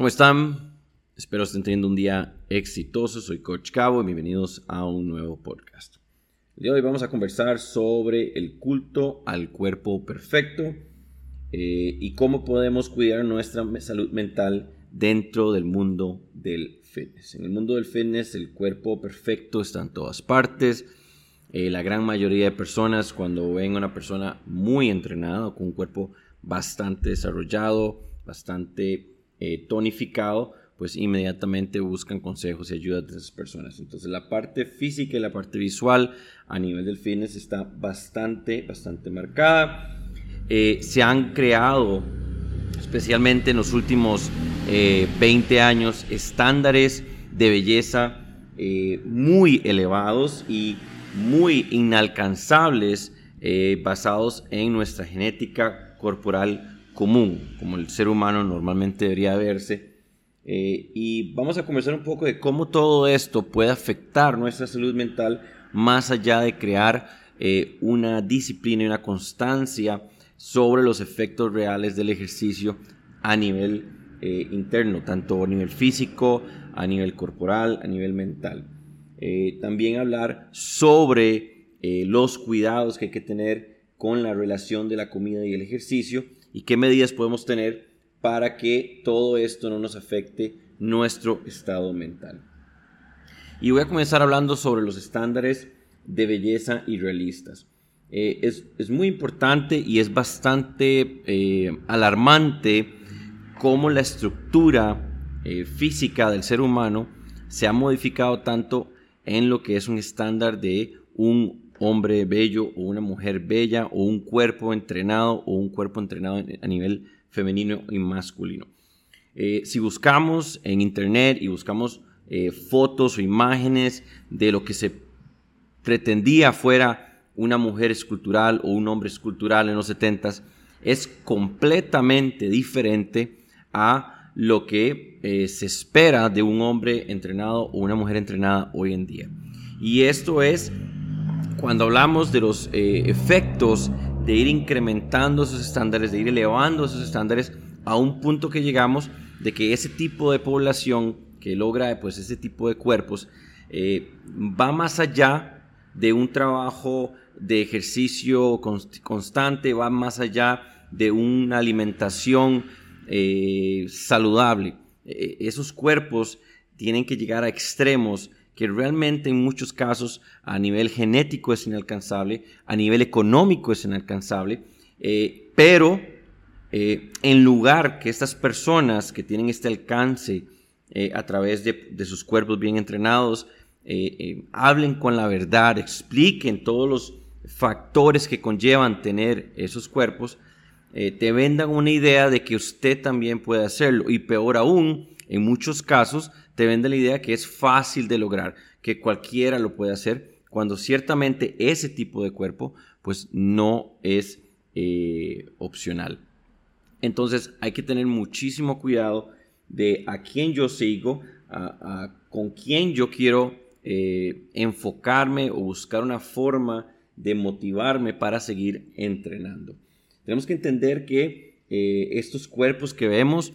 ¿Cómo están? Espero estén teniendo un día exitoso. Soy Coach Cabo y bienvenidos a un nuevo podcast. El día de hoy vamos a conversar sobre el culto al cuerpo perfecto eh, y cómo podemos cuidar nuestra salud mental dentro del mundo del fitness. En el mundo del fitness el cuerpo perfecto está en todas partes. Eh, la gran mayoría de personas cuando ven a una persona muy entrenada con un cuerpo bastante desarrollado, bastante eh, tonificado, pues inmediatamente buscan consejos y ayudas de esas personas. Entonces la parte física y la parte visual a nivel del fitness está bastante, bastante marcada. Eh, se han creado, especialmente en los últimos 20 eh, años, estándares de belleza muy elevados y muy inalcanzables basados en nuestra genética corporal común, como el ser humano normalmente debería verse. Eh, y vamos a conversar un poco de cómo todo esto puede afectar nuestra salud mental más allá de crear eh, una disciplina y una constancia sobre los efectos reales del ejercicio a nivel eh, interno, tanto a nivel físico, a nivel corporal, a nivel mental. también hablar sobre los cuidados que hay que tener con la relación de la comida y el ejercicio y qué medidas podemos tener para que todo esto no nos afecte nuestro estado mental. Y voy a comenzar hablando sobre los estándares de belleza irrealistas. Eh, es, muy importante y es bastante eh, alarmante cómo la estructura eh, física del ser humano se ha modificado tanto en lo que es un estándar de un hombre bello o una mujer bella o un cuerpo entrenado o un cuerpo entrenado a nivel femenino y masculino. Eh, si buscamos en internet y buscamos eh, fotos o imágenes de lo que se pretendía fuera una mujer escultural o un hombre escultural en los 70s, es completamente diferente a lo que eh, se espera de un hombre entrenado o una mujer entrenada hoy en día. Y esto es cuando hablamos de los eh, efectos de ir incrementando esos estándares, de ir elevando esos estándares a un punto que llegamos de que ese tipo de población que logra pues ese tipo de cuerpos eh, va más allá de un trabajo de ejercicio constante, va más allá de una alimentación eh, saludable. esos cuerpos tienen que llegar a extremos que realmente en muchos casos a nivel genético es inalcanzable, a nivel económico es inalcanzable, eh, pero eh, en lugar que estas personas que tienen este alcance eh, a través de, sus cuerpos bien entrenados, hablen con la verdad, expliquen todos los factores que conllevan tener esos cuerpos, te vendan una idea de que usted también puede hacerlo. Y peor aún, en muchos casos te vende la idea que es fácil de lograr, que cualquiera lo puede hacer, cuando ciertamente ese tipo de cuerpo pues no es eh, opcional. Entonces hay que tener muchísimo cuidado de a quién yo sigo, con quién yo quiero eh, enfocarme o buscar una forma de motivarme para seguir entrenando. Tenemos que entender que eh, estos cuerpos que vemos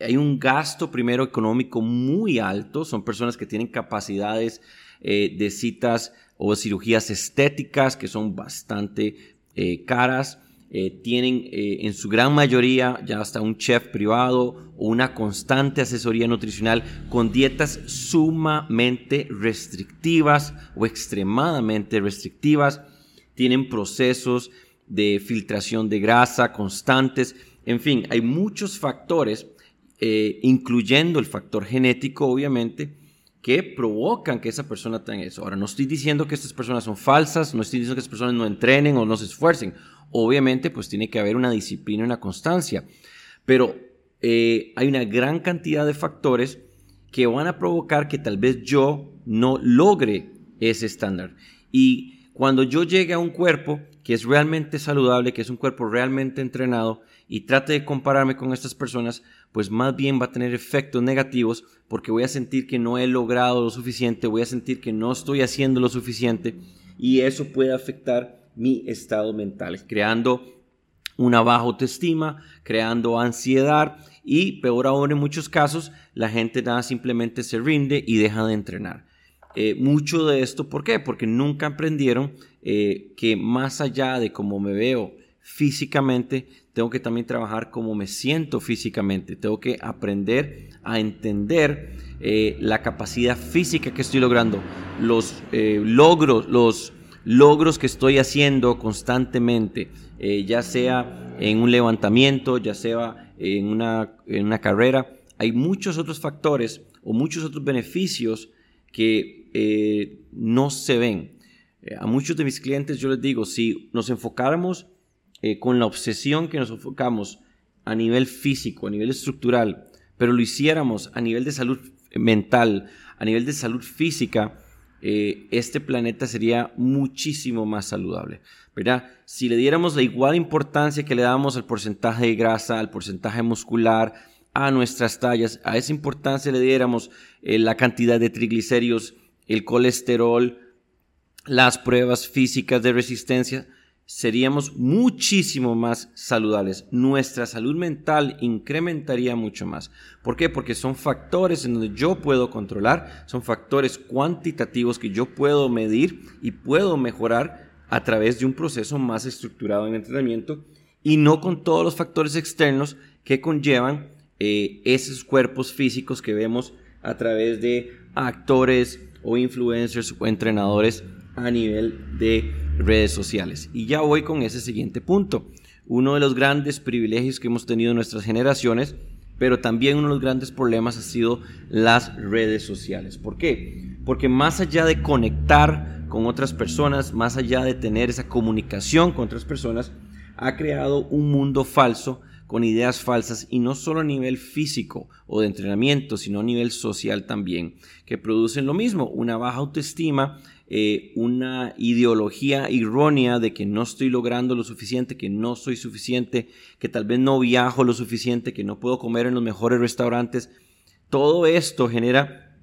hay un gasto primero económico muy alto, son personas que tienen capacidades eh, de citas o cirugías estéticas que son bastante eh, caras, eh, tienen en su gran mayoría ya hasta un chef privado o una constante asesoría nutricional con dietas sumamente restrictivas o extremadamente restrictivas, tienen procesos de filtración de grasa constantes, en fin, hay muchos factores eh, incluyendo el factor genético, obviamente, que provocan que esa persona tenga eso. Ahora, no estoy diciendo que estas personas son falsas, no estoy diciendo que estas personas no entrenen o no se esfuercen. Obviamente, pues tiene que haber una disciplina una constancia. Pero eh, hay una gran cantidad de factores que van a provocar que tal vez yo no logre ese estándar. Y cuando yo llegue a un cuerpo que es realmente saludable, que es un cuerpo realmente entrenado, y trate de compararme con estas personas, pues más bien va a tener efectos negativos porque voy a sentir que no he logrado lo suficiente, voy a sentir que no estoy haciendo lo suficiente y eso puede afectar mi estado mental, creando una baja autoestima, creando ansiedad y peor aún en muchos casos la gente nada simplemente se rinde y deja de entrenar. Eh, mucho de esto, ¿por qué? Porque nunca aprendieron eh, que más allá de cómo me veo físicamente, tengo que también trabajar cómo me siento físicamente, tengo que aprender a entender eh, la capacidad física que estoy logrando, los logros, los logros que estoy haciendo constantemente, ya sea en un levantamiento, ya sea en una, en una carrera. Hay muchos otros factores o muchos otros beneficios que eh, no se ven. Eh, a muchos de mis clientes yo les digo, si nos enfocáramos eh, con la obsesión que nos enfocamos a nivel físico, a nivel estructural, pero lo hiciéramos a nivel de salud mental, a nivel de salud física, este planeta sería muchísimo más saludable. ¿verdad? Si le diéramos la igual importancia que le damos al porcentaje de grasa, al porcentaje muscular, a nuestras tallas, a esa importancia le diéramos la cantidad de triglicéridos, el colesterol, las pruebas físicas de resistencia, seríamos muchísimo más saludables. Nuestra salud mental incrementaría mucho más. ¿Por qué? Porque son factores en donde yo puedo controlar, son factores cuantitativos que yo puedo medir y puedo mejorar a través de un proceso más estructurado en entrenamiento y no con todos los factores externos que conllevan eh, esos cuerpos físicos que vemos a través de actores, o influencers o entrenadores a nivel de redes sociales. Y ya voy con ese siguiente punto. Uno de los grandes privilegios que hemos tenido en nuestras generaciones, pero también uno de los grandes problemas ha sido las redes sociales. ¿Por qué? Porque más allá de conectar con otras personas, más allá de tener esa comunicación con otras personas, ha creado un mundo falso con ideas falsas y no solo a nivel físico o de entrenamiento, sino a nivel social también, que producen lo mismo, una baja autoestima, eh, una ideología errónea de que no estoy logrando lo suficiente, que no soy suficiente, que tal vez no viajo lo suficiente, que no puedo comer en los mejores restaurantes. Todo esto genera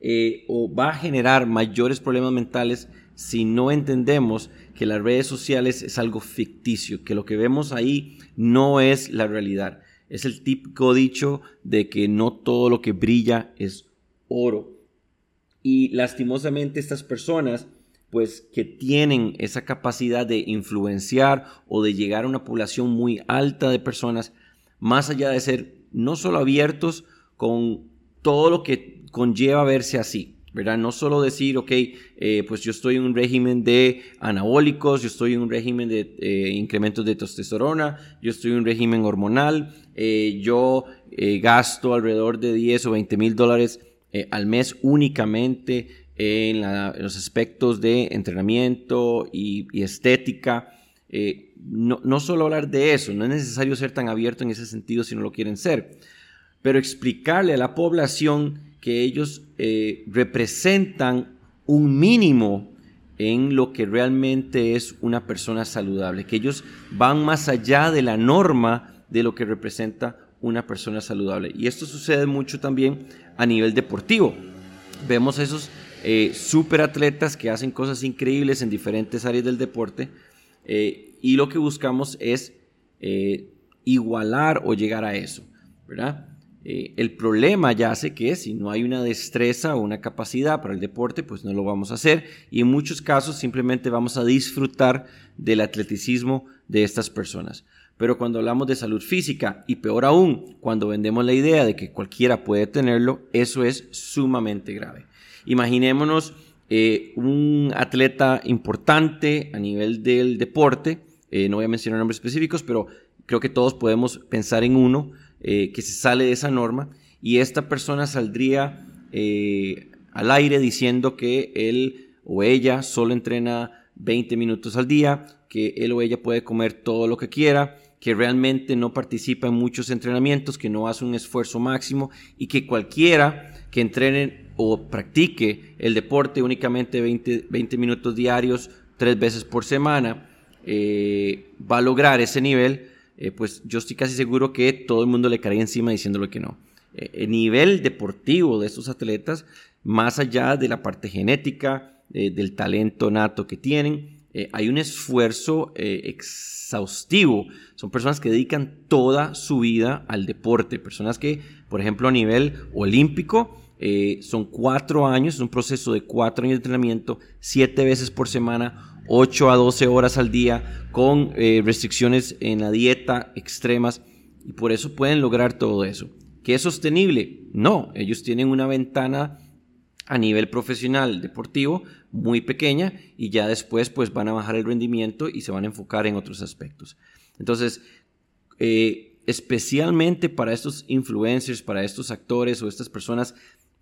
eh, o va a generar mayores problemas mentales si no entendemos que las redes sociales es algo ficticio, que lo que vemos ahí no es la realidad. Es el típico dicho de que no todo lo que brilla es oro. Y lastimosamente estas personas, pues que tienen esa capacidad de influenciar o de llegar a una población muy alta de personas, más allá de ser no solo abiertos con todo lo que conlleva verse así, ¿verdad? No solo decir, ok, eh, pues yo estoy en un régimen de anabólicos, yo estoy en un régimen de eh, incrementos de testosterona, yo estoy en un régimen hormonal, eh, yo gasto alrededor de 10 o 20 mil dólares al mes únicamente en, los aspectos de entrenamiento y, estética. No, no solo hablar de eso, no es necesario ser tan abierto en ese sentido si no lo quieren ser, pero explicarle a la población que ellos eh, representan un mínimo en lo que realmente es una persona saludable, que ellos van más allá de la norma de lo que representa una persona saludable. Y esto sucede mucho también a nivel deportivo. Vemos esos eh, superatletas que hacen cosas increíbles en diferentes áreas del deporte eh, y lo que buscamos es igualar o llegar a eso, ¿verdad? Eh, el problema ya hace que si no hay una destreza o una capacidad para el deporte, pues no lo vamos a hacer y en muchos casos simplemente vamos a disfrutar del atleticismo de estas personas. Pero cuando hablamos de salud física y peor aún, cuando vendemos la idea de que cualquiera puede tenerlo, eso es sumamente grave. Imaginémonos eh, un atleta importante a nivel del deporte, eh, no voy a mencionar nombres específicos, pero creo que todos podemos pensar en uno eh, que se sale de esa norma y esta persona saldría eh, al aire diciendo que él o ella solo entrena 20 minutos al día, que él o ella puede comer todo lo que quiera, que realmente no participa en muchos entrenamientos, que no hace un esfuerzo máximo y que cualquiera que entrene o practique el deporte únicamente 20, 20 minutos diarios, tres veces por semana, eh, va a lograr ese nivel eh, pues yo estoy casi seguro que todo el mundo le caería encima diciéndole que no. Eh, el nivel deportivo de estos atletas, más allá de la parte genética, eh, del talento nato que tienen, hay un esfuerzo exhaustivo. Son personas que dedican toda su vida al deporte, personas que, por ejemplo, a nivel olímpico, son cuatro años, es un proceso de cuatro años de entrenamiento, siete veces por semana, 8 a 12 horas al día, con restricciones en la dieta extremas, y por eso pueden lograr todo eso. ¿Qué es sostenible? No, ellos tienen una ventana a nivel profesional deportivo muy pequeña y ya después pues van a bajar el rendimiento y se van a enfocar en otros aspectos. Entonces, eh, especialmente para estos influencers, para estos actores o estas personas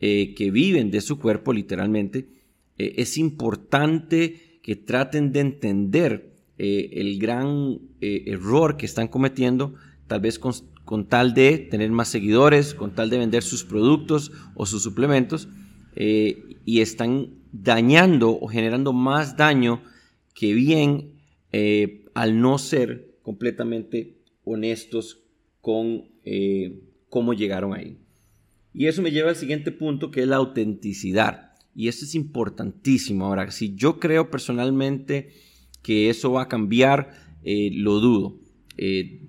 eh, que viven de su cuerpo literalmente, eh, es importante que traten de entender el gran error que están cometiendo, tal vez con, con tal de tener más seguidores, con tal de vender sus productos o sus suplementos, eh, y están dañando o generando más daño que bien eh, al no ser completamente honestos con eh, cómo llegaron ahí. Y eso me lleva al siguiente punto que es la autenticidad. Y esto es importantísimo. Ahora, si yo creo personalmente que eso va a cambiar, lo dudo.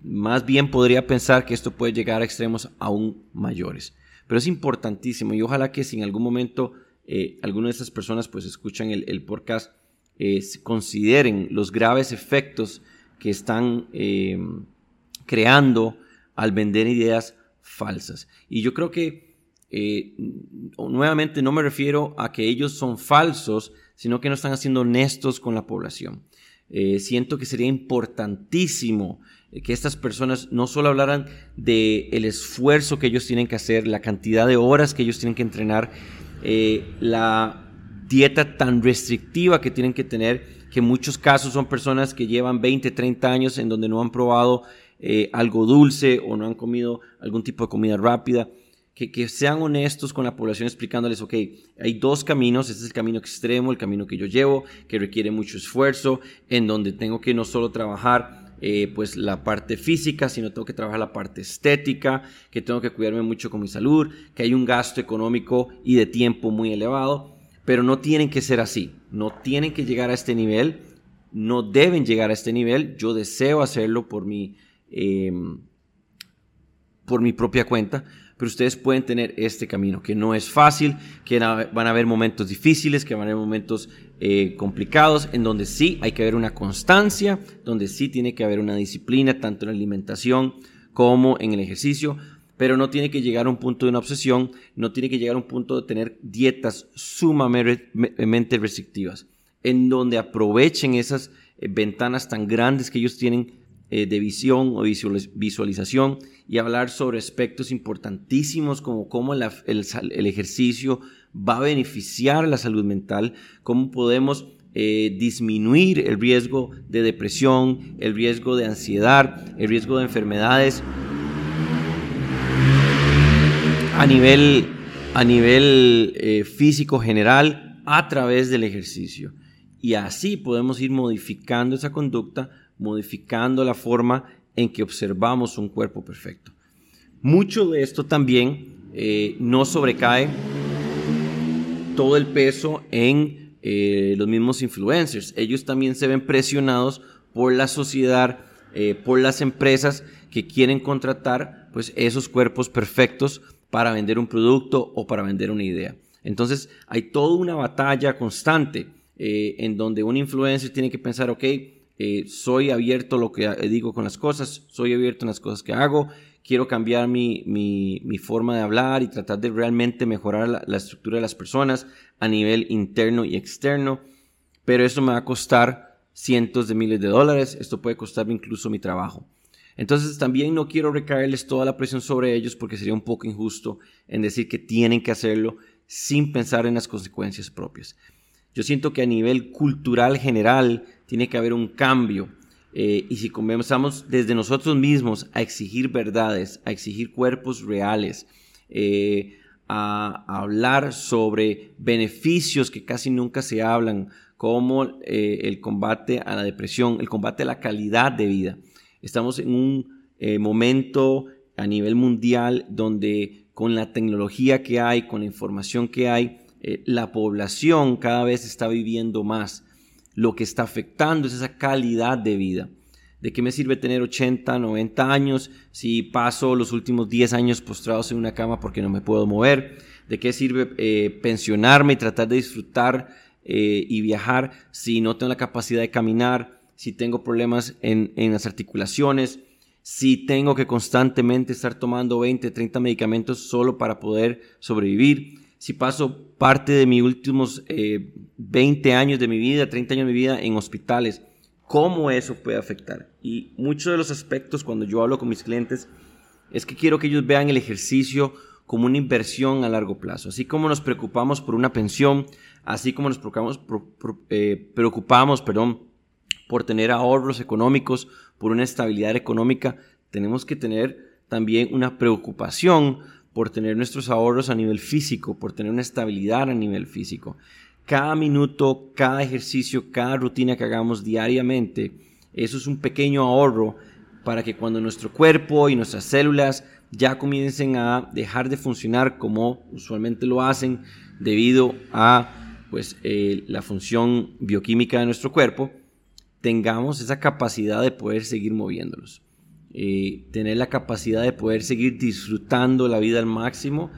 más bien podría pensar que esto puede llegar a extremos aún mayores. Pero es importantísimo y ojalá que si en algún momento eh, alguna de estas personas pues escuchan el, podcast, eh, consideren los graves efectos que están eh, creando al vender ideas falsas. Y yo creo que nuevamente no me refiero a que ellos son falsos, sino que no están siendo honestos con la población. siento que sería importantísimo que estas personas no solo hablaran de el esfuerzo que ellos tienen que hacer, la cantidad de horas que ellos tienen que entrenar, eh, la dieta tan restrictiva que tienen que tener, que en muchos casos son personas que llevan 20, 30 años en donde no han probado eh, algo dulce o no han comido algún tipo de comida rápida. Que, sean honestos con la población explicándoles, ok, hay dos caminos, este es el camino extremo, el camino que yo llevo, que requiere mucho esfuerzo, en donde tengo que no solo trabajar eh, pues la parte física, sino tengo que trabajar la parte estética, que tengo que cuidarme mucho con mi salud, que hay un gasto económico y de tiempo muy elevado, pero no tienen que ser así, no tienen que llegar a este nivel, no deben llegar a este nivel, yo deseo hacerlo por mi, em, por mi propia cuenta, pero ustedes pueden tener este camino, que no es fácil, que van a haber momentos difíciles, que van a haber momentos eh, complicados, en donde sí hay que haber una constancia, donde sí tiene que haber una disciplina, tanto en la alimentación como en el ejercicio, pero no tiene que llegar a un punto de una obsesión, no tiene que llegar a un punto de tener dietas sumamente restrictivas, en donde aprovechen esas eh, ventanas tan grandes que ellos tienen eh, de visión o visualización y hablar sobre aspectos importantísimos como cómo el, ejercicio va a beneficiar la salud mental, cómo podemos eh, disminuir el riesgo de depresión, el riesgo de ansiedad, el riesgo de enfermedades a nivel, a nivel eh, físico general a través del ejercicio. Y así podemos ir modificando esa conducta modificando la forma en que observamos un cuerpo perfecto. Mucho de esto también eh, no sobrecae todo el peso en eh, los mismos influencers. Ellos también se ven presionados por la sociedad, eh, por las empresas que quieren contratar pues, esos cuerpos perfectos para vender un producto o para vender una idea. Entonces hay toda una batalla constante en donde un influencer tiene que pensar, ok, eh, soy abierto a lo que digo con las cosas, soy abierto en las cosas que hago, quiero cambiar mi, forma de hablar y tratar de realmente mejorar la, estructura de las personas a nivel interno y externo, pero eso me va a costar cientos de miles de dólares, esto puede costarme incluso mi trabajo. Entonces también no quiero recaerles toda la presión sobre ellos porque sería un poco injusto en decir que tienen que hacerlo sin pensar en las consecuencias propias. Yo siento que a nivel cultural general tiene que haber un cambio. Eh, y si comenzamos desde nosotros mismos a exigir verdades, a exigir cuerpos reales, eh, a, hablar sobre beneficios que casi nunca se hablan, como eh, el combate a la depresión, el combate a la calidad de vida. Estamos en un momento a nivel mundial donde con la tecnología que hay, con la información que hay, la población cada vez está viviendo más lo que está afectando es esa calidad de vida. ¿De qué me sirve tener 80, 90 años si paso los últimos 10 años postrados en una cama porque no me puedo mover? ¿De qué sirve eh, pensionarme y tratar de disfrutar eh, y viajar si no tengo la capacidad de caminar, si tengo problemas en, en las articulaciones, si tengo que constantemente estar tomando 20, 30 medicamentos solo para poder sobrevivir? si paso parte de mis últimos 20 eh, años de mi vida, 30 años de mi vida en hospitales, cómo eso puede afectar. Y muchos de los aspectos cuando yo hablo con mis clientes es que quiero que ellos vean el ejercicio como una inversión a largo plazo. Así como nos preocupamos por una pensión, así como nos preocupamos, eh, preocupamos perdón, por tener ahorros económicos, por una estabilidad económica, tenemos que tener también una preocupación por tener nuestros ahorros a nivel físico, por tener una estabilidad a nivel físico. Cada minuto, cada ejercicio, cada rutina que hagamos diariamente, eso es un pequeño ahorro para que cuando nuestro cuerpo y nuestras células ya comiencen a dejar de funcionar como usualmente lo hacen debido a pues, eh, la función bioquímica de nuestro cuerpo, tengamos esa capacidad de poder seguir moviéndolos. Eh, tener la capacidad de poder seguir disfrutando la vida al máximo,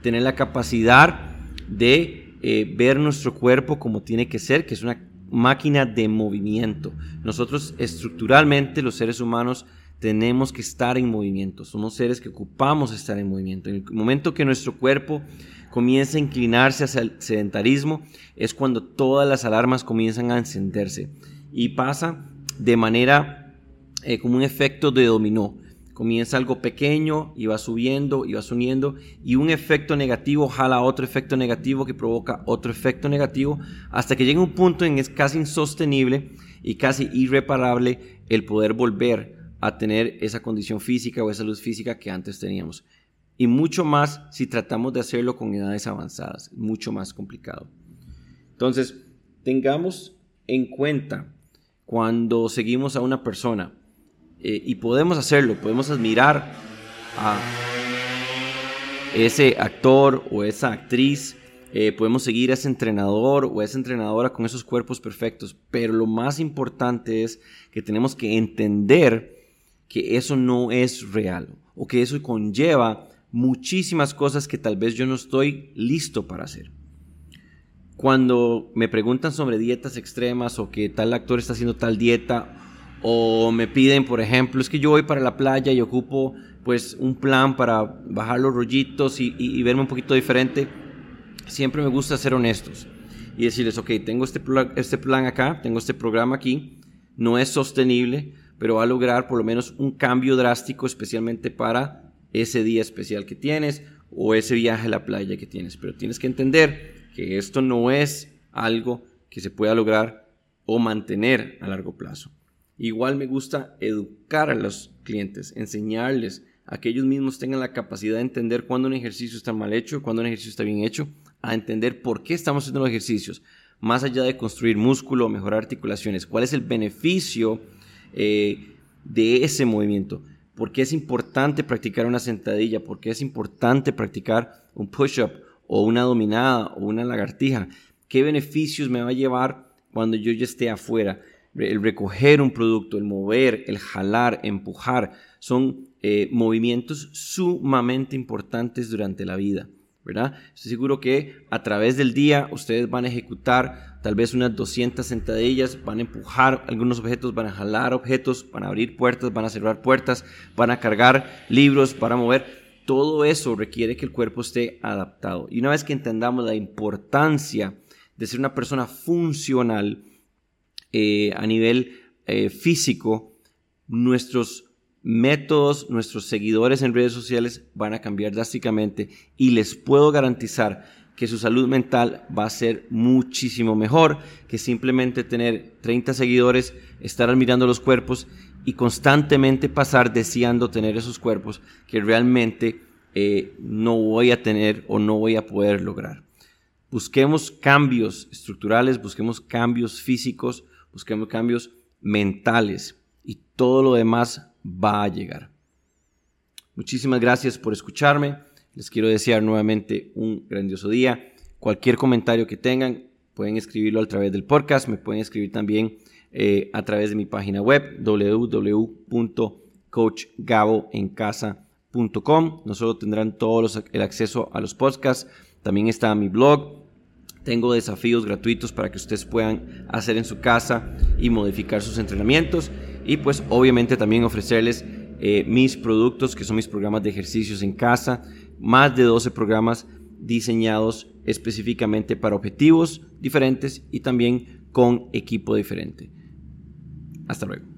tener la capacidad de eh, ver nuestro cuerpo como tiene que ser, que es una máquina de movimiento. Nosotros estructuralmente, los seres humanos, tenemos que estar en movimiento. Somos seres que ocupamos estar en movimiento. En el momento que nuestro cuerpo comienza a inclinarse hacia el sedentarismo, es cuando todas las alarmas comienzan a encenderse. Y pasa de manera eh, como un efecto de dominó. Comienza algo pequeño y va subiendo y va subiendo y un efecto negativo jala otro efecto negativo que provoca otro efecto negativo hasta que llega un punto en que es casi insostenible y casi irreparable el poder volver a tener esa condición física o esa luz física que antes teníamos. Y mucho más si tratamos de hacerlo con edades avanzadas, mucho más complicado. Entonces, tengamos en cuenta cuando seguimos a una persona eh, y podemos hacerlo, podemos admirar a ese actor o esa actriz, eh, podemos seguir a ese entrenador o a esa entrenadora con esos cuerpos perfectos, pero lo más importante es que tenemos que entender que eso no es real o que eso conlleva muchísimas cosas que tal vez yo no estoy listo para hacer. Cuando me preguntan sobre dietas extremas o que tal actor está haciendo tal dieta o me piden, por ejemplo, es que yo voy para la playa y ocupo pues un plan para bajar los rollitos y, verme un poquito diferente. Siempre me gusta ser honestos y decirles, ok, tengo este, este plan acá, tengo este programa aquí, no es sostenible, pero va a lograr por lo menos un cambio drástico, especialmente para ese día especial que tienes o ese viaje a la playa que tienes. Pero tienes que entender que esto no es algo que se pueda lograr o mantener a largo plazo. Igual me gusta educar a los clientes, enseñarles a que ellos mismos tengan la capacidad de entender cuándo un ejercicio está mal hecho, cuándo un ejercicio está bien hecho, a entender por qué estamos haciendo los ejercicios, más allá de construir músculo, mejorar articulaciones, cuál es el beneficio eh, de ese movimiento, por qué es importante practicar una sentadilla, por qué es importante practicar un push-up o una dominada o una lagartija, qué beneficios me va a llevar cuando yo ya esté afuera el recoger un producto, el mover, el jalar, empujar, son eh, movimientos sumamente importantes durante la vida. ¿verdad? Estoy seguro que a través del día ustedes van a ejecutar tal vez unas 200 sentadillas, van a empujar algunos objetos, van a jalar objetos, van a abrir puertas, van a cerrar puertas, van a cargar libros, para mover. Todo eso requiere que el cuerpo esté adaptado. Y una vez que entendamos la importancia de ser una persona funcional, eh, a nivel eh, físico, nuestros métodos, nuestros seguidores en redes sociales van a cambiar drásticamente y les puedo garantizar que su salud mental va a ser muchísimo mejor que simplemente tener 30 seguidores, estar admirando los cuerpos y constantemente pasar deseando tener esos cuerpos que realmente eh, no voy a tener o no voy a poder lograr. Busquemos cambios estructurales, busquemos cambios físicos, busquemos cambios mentales y todo lo demás va a llegar. Muchísimas gracias por escucharme. Les quiero desear nuevamente un grandioso día. Cualquier comentario que tengan, pueden escribirlo a través del podcast, me pueden escribir también eh, a través de mi página web www.coachgaboencasa.com. Nosotros tendrán todo el acceso a los podcasts. También está mi blog. Tengo desafíos gratuitos para que ustedes puedan hacer en su casa y modificar sus entrenamientos. Y pues obviamente también ofrecerles eh, mis productos, que son mis programas de ejercicios en casa. Más de 12 programas diseñados específicamente para objetivos diferentes y también con equipo diferente. Hasta luego.